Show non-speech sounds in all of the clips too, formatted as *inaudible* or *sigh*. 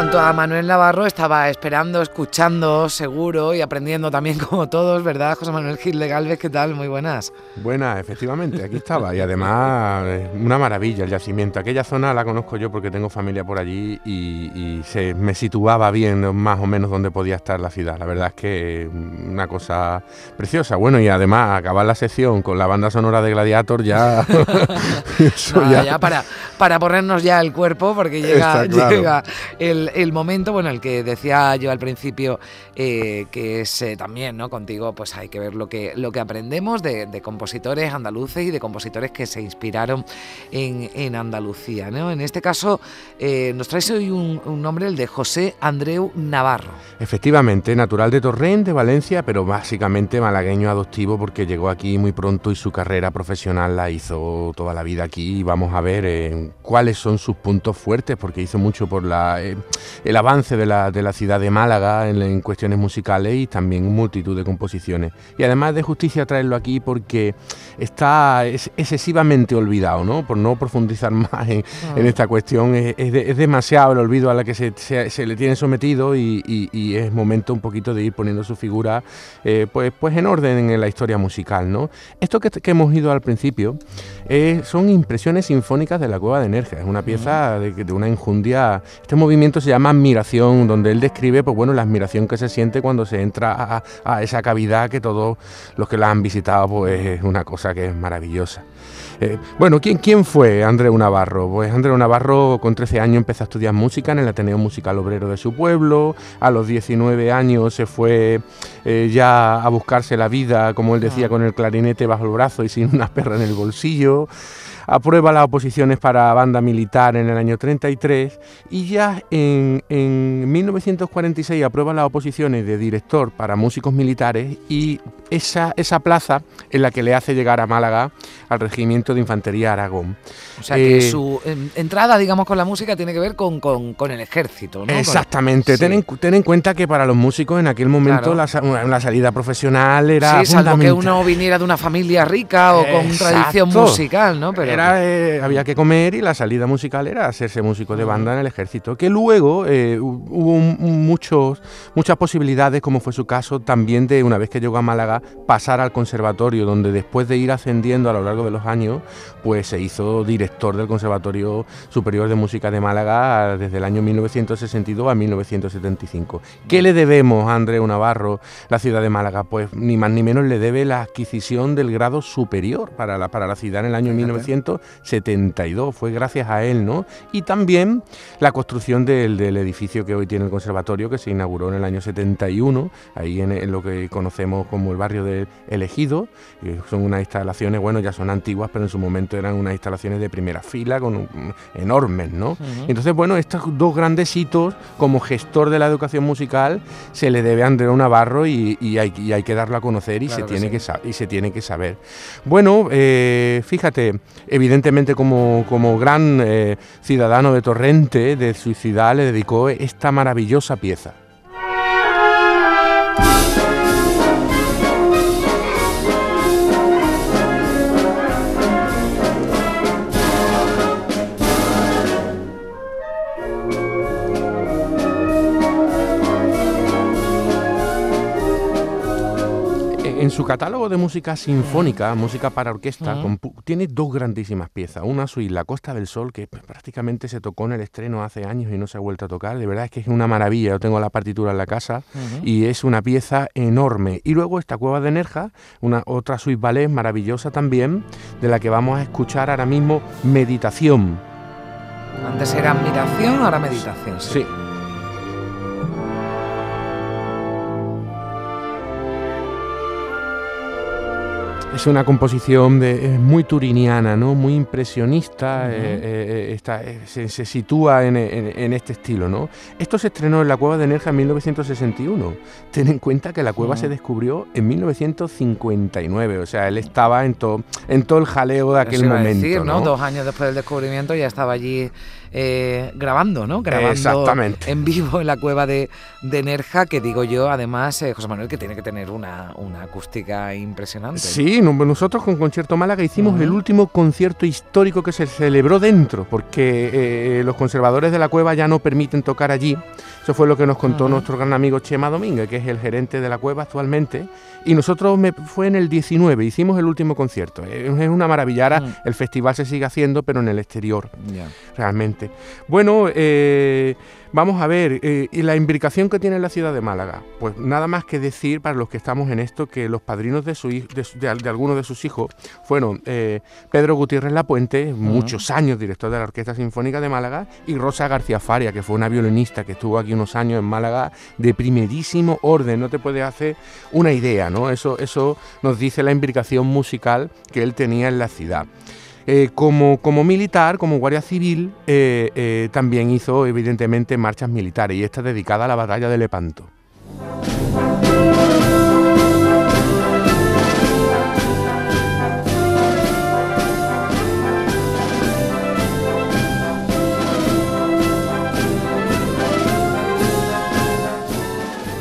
Junto a Manuel Navarro estaba esperando, escuchando, seguro y aprendiendo también *laughs* como todos, ¿verdad? José Manuel Gil de Galvez, ¿qué tal? Muy buenas. Buenas, efectivamente, aquí estaba. Y además, eh, una maravilla el yacimiento. Aquella zona la conozco yo porque tengo familia por allí y, se me situaba bien más o menos donde podía estar la ciudad. La verdad es que una cosa preciosa. Bueno, y además acabar la sesión con la banda sonora de Gladiator ya... *laughs* *laughs* ya... para, para ponernos ya el cuerpo porque llega, llega el, el, momento, bueno, el que decía yo al principio, eh, que es eh, también, ¿no? Contigo, pues hay que ver lo que, lo que aprendemos de, compositores andaluces y de compositores que se inspiraron en, Andalucía, ¿no? En este caso, eh, nos traes hoy un, nombre, el de José Andreu Navarro. Efectivamente, natural de Torrent, de Valencia, pero básicamente malagueño adoptivo porque llegó aquí muy pronto y su carrera profesional la hizo toda la vida aquí y vamos a ver cuáles son sus puntos fuertes porque hizo mucho por la el avance de la, de la ciudad de Málaga en, cuestiones musicales y también multitud de composiciones. Y además de justicia traerlo aquí porque está excesivamente olvidado, ¿no? Por no profundizar *laughs* más en, ah. esta cuestión, es, demasiado el olvido a la que se, se, le tiene sometido y, es momento un poquito de ir poniendo su figura eh, pues, pues en orden en la historia musical, ¿no? Esto que, hemos ido al principio eh, son impresiones sinfónicas de la Cueva de Nerja, es una pieza de, de una injundia... Este movimiento se llama Admiración, donde él describe, pues bueno, la admiración que se siente cuando se entra a, esa cavidad que todos los que la han visitado, pues es una cosa que es maravillosa. Eh, bueno, ¿quién, ¿quién fue Andreu Navarro? Pues Andreu Navarro con 13 años empezó a estudiar música en el Ateneo Musical Obrero de su pueblo, a los 19 años se fue eh, ya a buscarse la vida, como él decía, con el clarinete bajo el brazo y sin una perra en el bolsillo. Aprueba las oposiciones para banda militar en el año 33 y ya en, en 1946 aprueba las oposiciones de director para músicos militares y esa, esa plaza en la que le hace llegar a Málaga al Regimiento de Infantería Aragón. O sea que eh, su entrada, digamos, con la música tiene que ver con, el ejército, ¿no? Exactamente. Ten, en, cuenta que para los músicos en aquel momento la, salida profesional era. Sí, salvo que uno viniera de una familia rica o con tradición musical, ¿no? Pero eh, había que comer y la salida musical era hacerse músico de banda en el ejército. Que luego eh, hubo muchos, muchas posibilidades, como fue su caso, también de una vez que llegó a Málaga, pasar al conservatorio, donde después de ir ascendiendo a lo largo de los años, pues se hizo director del Conservatorio Superior de Música de Málaga desde el año 1962 a 1975. ¿Qué le debemos a Andreu Navarro, la ciudad de Málaga? Pues ni más ni menos le debe la adquisición del grado superior para la, para la ciudad en el año 1972. Fue gracias a él, ¿no? Y también la construcción del, del edificio que hoy tiene el conservatorio, que se inauguró en el año 71, ahí en, lo que conocemos como el barrio de Elegido. son unas instalaciones, bueno, ya son antiguas, pero en su momento eran unas instalaciones de primera fila, con enormes, ¿no? Entonces, bueno, estos dos grandes hitos, como gestor de la educación musical, se le debe a Andreu Navarro y, hay, que darlo a conocer y, se, tiene que y se tiene que saber. Bueno, eh, fíjate, evidentemente como, como gran eh, ciudadano de Torrente, de su ciudad, le dedicó esta maravillosa pieza. Catálogo de música sinfónica, música para orquesta, tiene dos grandísimas piezas. Una suite, La Costa del Sol, que pues, prácticamente se tocó en el estreno hace años y no se ha vuelto a tocar. De verdad es que es una maravilla. Yo tengo la partitura en la casa y es una pieza enorme. Y luego esta Cueva de Nerja, una otra suite ballet maravillosa también, de la que vamos a escuchar ahora mismo Meditación. Antes era admiración, ahora meditación. sí. Es una composición de, muy turiniana, ¿no? muy impresionista, eh, eh, se, sitúa en, este estilo. ¿no? Esto se estrenó en la Cueva de Nerja en 1961. Ten en cuenta que la cueva se descubrió en 1959, o sea, él estaba en, todo en todo el jaleo de aquel momento. Decir, ¿no? Dos años después del descubrimiento ya estaba allí eh, grabando, ¿no? Grabando en vivo en la cueva de, de Nerja, que digo yo, además, eh, José Manuel, que tiene que tener una, una acústica impresionante. Sí, nosotros con Concierto Málaga hicimos el último concierto histórico que se celebró dentro, porque eh, los conservadores de la cueva ya no permiten tocar allí. Eso fue lo que nos contó nuestro gran amigo Chema Domínguez, que es el gerente de la cueva actualmente. Y nosotros me, fue en el 19, hicimos el último concierto. Es una maravilla. Mm. el festival se sigue haciendo, pero en el exterior, realmente. Bueno, eh, Vamos a ver, eh, ¿y la imbricación que tiene la ciudad de Málaga? Pues nada más que decir para los que estamos en esto que los padrinos de, su, de, de, algunos de sus hijos fueron eh, Pedro Gutiérrez Lapuente, muchos años director de la Orquesta Sinfónica de Málaga, y Rosa García Faria, que fue una violinista que estuvo aquí unos años en Málaga de primerísimo orden. No te puedes hacer una idea, ¿no? Eso, eso nos dice la imbricación musical que él tenía en la ciudad. Eh, como, como, militar, como guardia civil, eh, eh, también hizo evidentemente marchas militares y esta dedicada a la batalla de Lepanto.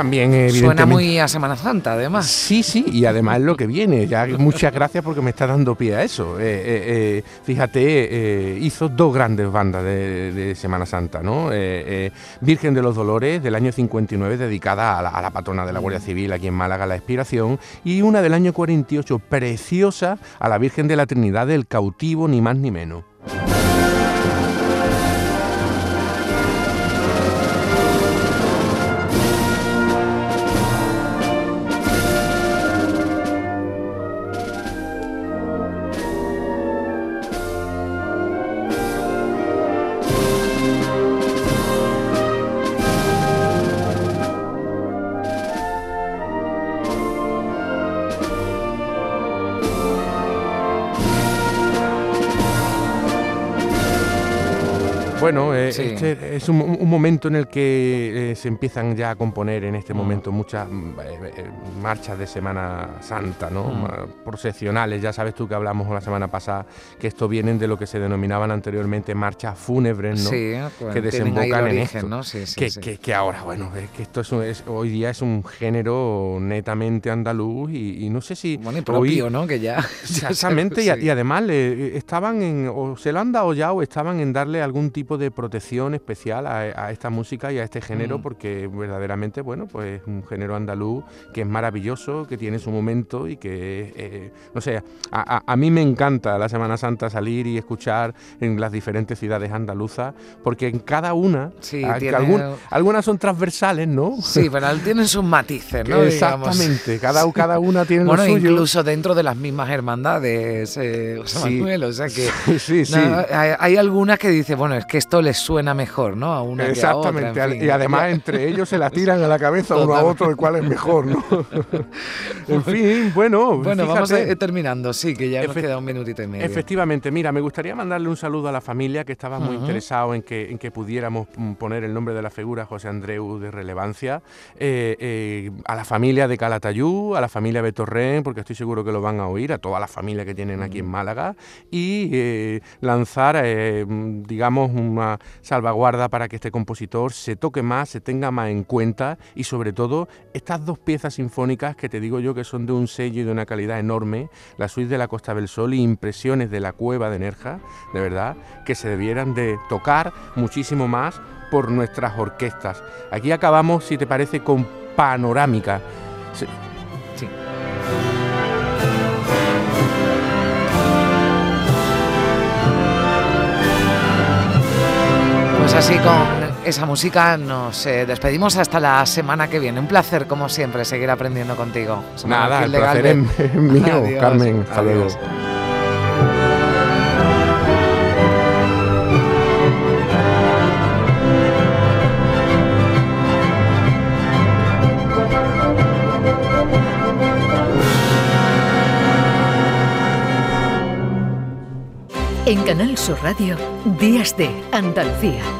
También, evidentemente. Suena muy a Semana Santa, además. Sí, sí, y además es lo que viene. Ya muchas gracias porque me está dando pie a eso. Eh, eh, eh, fíjate, hizo dos grandes bandas de, Semana Santa, ¿no? Virgen de los Dolores del año 59, dedicada a la, patrona de la Guardia Civil aquí en Málaga, la Expiración, y una del año 48, preciosa, a la Virgen de la Trinidad del Cautivo, ni más ni menos. Bueno, eh, este es un, momento en el que eh, se empiezan ya a componer en este mm. momento muchas mm, eh, marchas de Semana Santa, ¿no? Mm. Procesionales. Ya sabes tú que hablamos la semana pasada que esto vienen de lo que se denominaban anteriormente marchas fúnebres, ¿no? Sí, que desembocan en esto. ¿no? Sí, que, que, ahora, bueno, es que esto es, hoy día es un género netamente andaluz y, no sé si bueno, y propio, ¿no? Que ya *laughs* exactamente y, además estaban en o se lo han dado ya o estaban en darle algún tipo de de protección especial a, esta música y a este género mm. porque verdaderamente, bueno, pues es un género andaluz que es maravilloso, que tiene su momento y que, eh, no sé, a, mí me encanta la Semana Santa salir y escuchar en las diferentes ciudades andaluzas porque en cada una, algunas son transversales, ¿no? Sí, pero tienen sus matices, ¿no? Exactamente, cada, cada una tiene bueno, lo suyo. incluso dentro de las mismas hermandades, eh, Manuel, o sea que *laughs* sí, sí, hay, hay, algunas que dicen, bueno, es que esto les suena mejor, ¿no? A una Exactamente, y además entre ellos se la *laughs* tiran a la cabeza uno a otro de cuál es mejor, ¿no? *laughs* en fin, bueno. Bueno, vamos a, terminando, sí, que ya nos queda un minutito y medio. Efectivamente, mira, me gustaría mandarle un saludo a la familia que estaba muy interesado en que, en que pudiéramos mm, poner el nombre de la figura José Andreu de relevancia, eh, eh, a la familia de Calatayú, a la familia Betorren, porque estoy seguro que lo van a oír, a toda la familia que tienen aquí en Málaga, y eh, lanzar, mm, digamos, un salvaguarda para que este compositor se toque más, se tenga más en cuenta y sobre todo estas dos piezas sinfónicas que te digo yo que son de un sello y de una calidad enorme, la suite de la Costa del Sol y impresiones de la cueva de Nerja, de verdad, que se debieran de tocar muchísimo más por nuestras orquestas. Aquí acabamos, si te parece, con panorámica. Pues así con esa música nos eh, despedimos hasta la semana que viene. Un placer, como siempre, seguir aprendiendo contigo. Nada, el placer es *laughs* mío, Carmen. Hasta En Canal Sur Radio, Días de Andalucía.